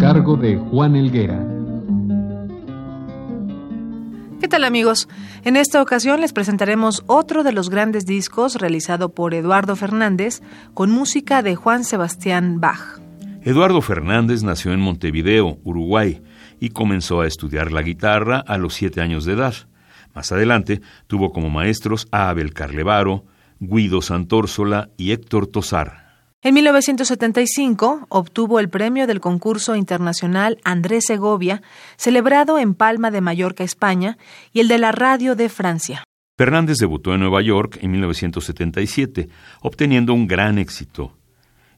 Cargo de Juan Elguera. ¿Qué tal amigos? En esta ocasión les presentaremos otro de los grandes discos realizado por Eduardo Fernández con música de Juan Sebastián Bach. Eduardo Fernández nació en Montevideo, Uruguay, y comenzó a estudiar la guitarra a los siete años de edad. Más adelante tuvo como maestros a Abel Carlevaro, Guido Santórsola y Héctor Tosar. En 1975 obtuvo el premio del concurso internacional Andrés Segovia, celebrado en Palma de Mallorca, España, y el de la Radio de Francia. Fernández debutó en Nueva York en 1977, obteniendo un gran éxito.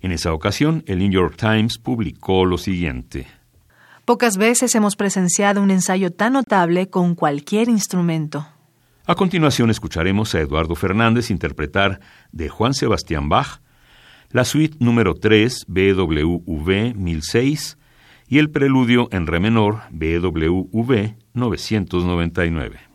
En esa ocasión, el New York Times publicó lo siguiente. Pocas veces hemos presenciado un ensayo tan notable con cualquier instrumento. A continuación escucharemos a Eduardo Fernández interpretar de Juan Sebastián Bach la suite número 3 BWV 1006 y el preludio en re menor BWV 999.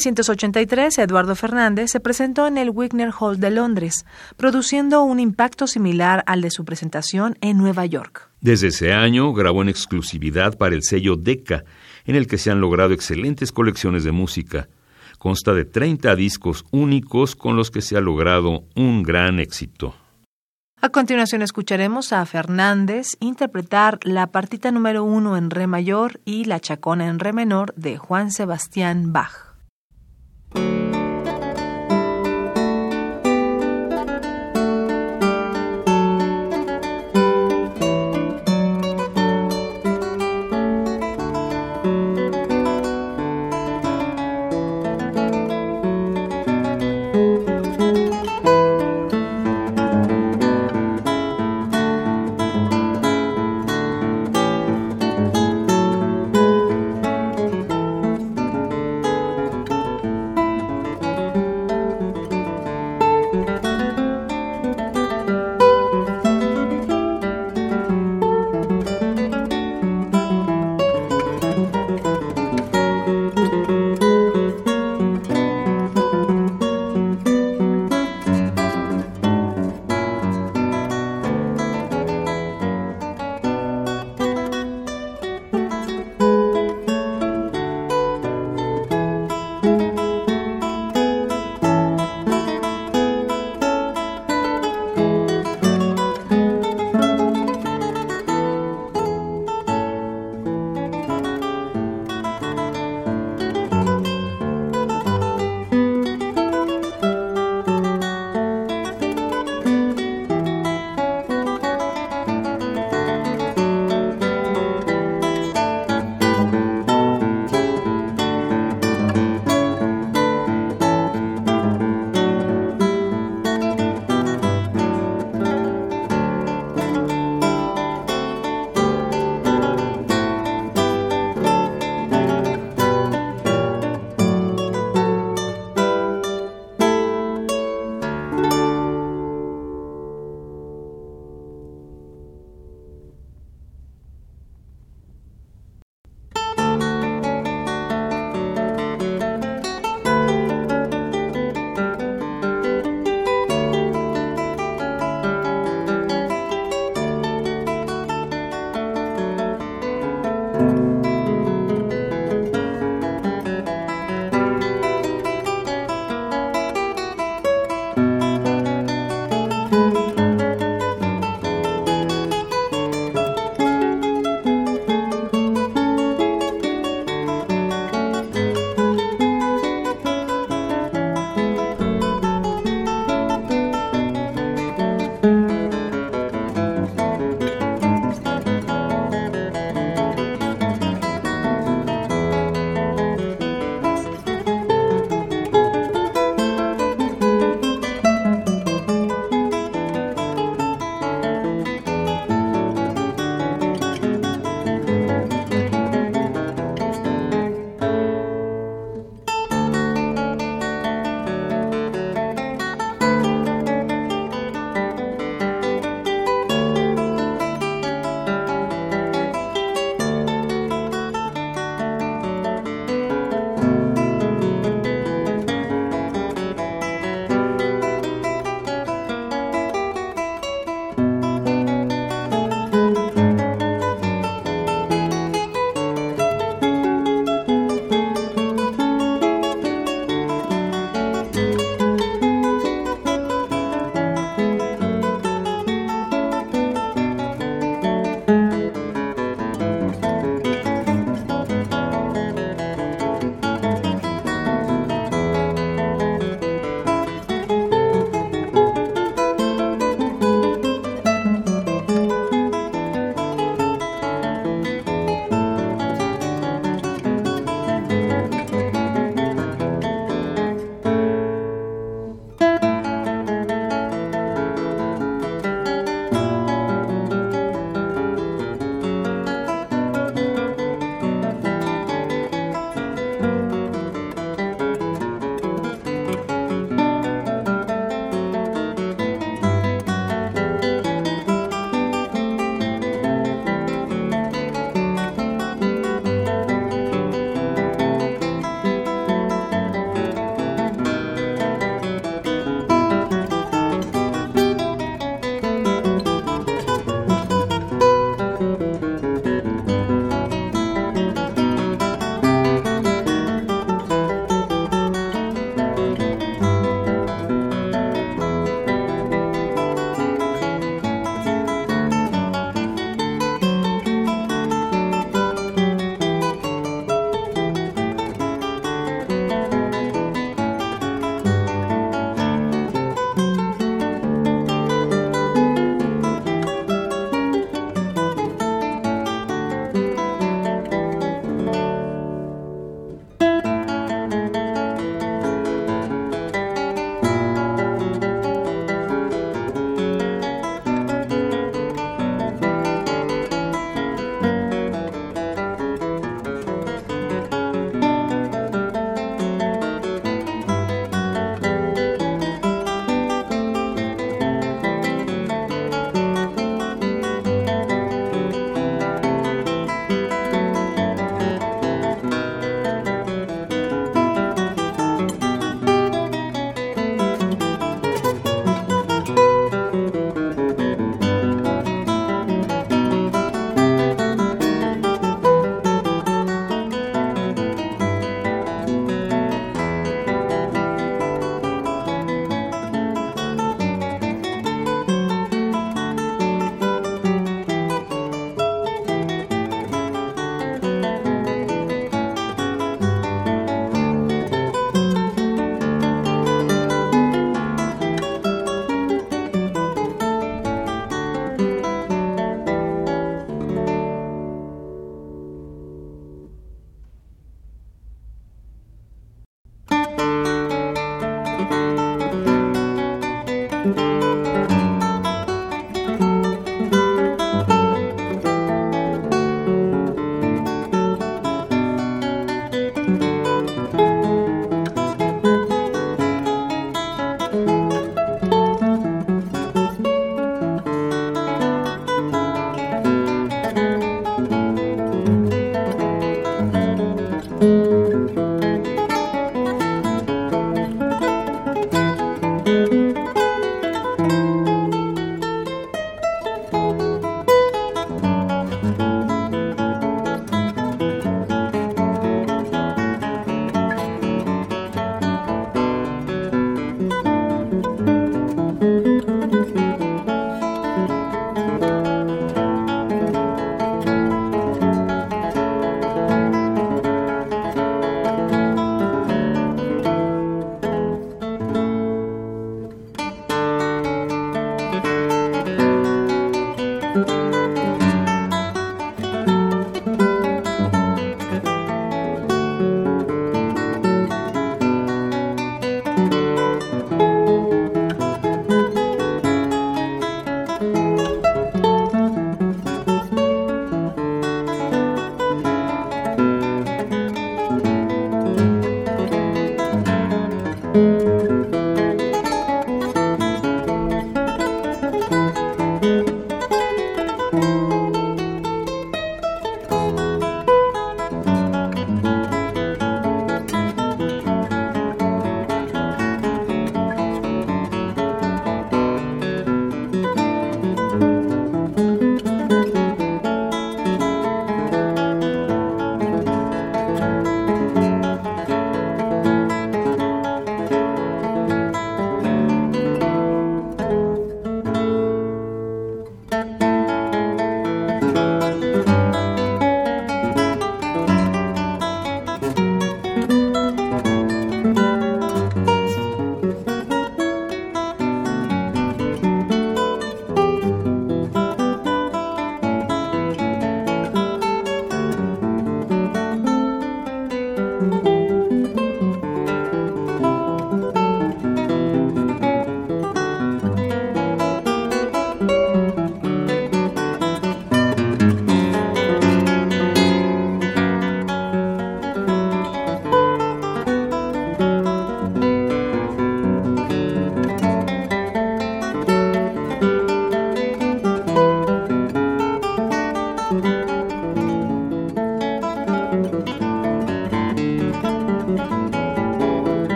1983, Eduardo Fernández se presentó en el Wigner Hall de Londres, produciendo un impacto similar al de su presentación en Nueva York. Desde ese año grabó en exclusividad para el sello Decca, en el que se han logrado excelentes colecciones de música. Consta de 30 discos únicos con los que se ha logrado un gran éxito. A continuación escucharemos a Fernández interpretar la partita número uno en re mayor y la chacona en re menor de Juan Sebastián Bach. thank you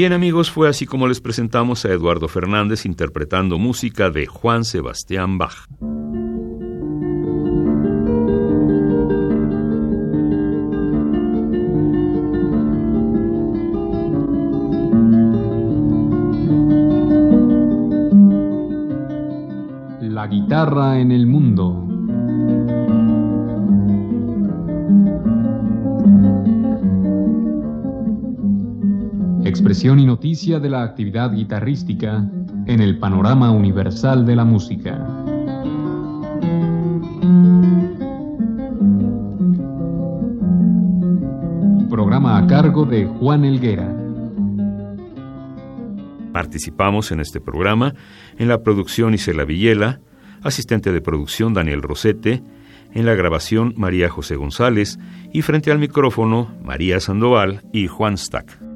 Bien amigos, fue así como les presentamos a Eduardo Fernández interpretando música de Juan Sebastián Bach. La guitarra en el y noticia de la actividad guitarrística en el panorama universal de la música. Programa a cargo de Juan Elguera. Participamos en este programa en la producción Isela Villela, asistente de producción Daniel Rosete, en la grabación María José González y frente al micrófono María Sandoval y Juan Stack.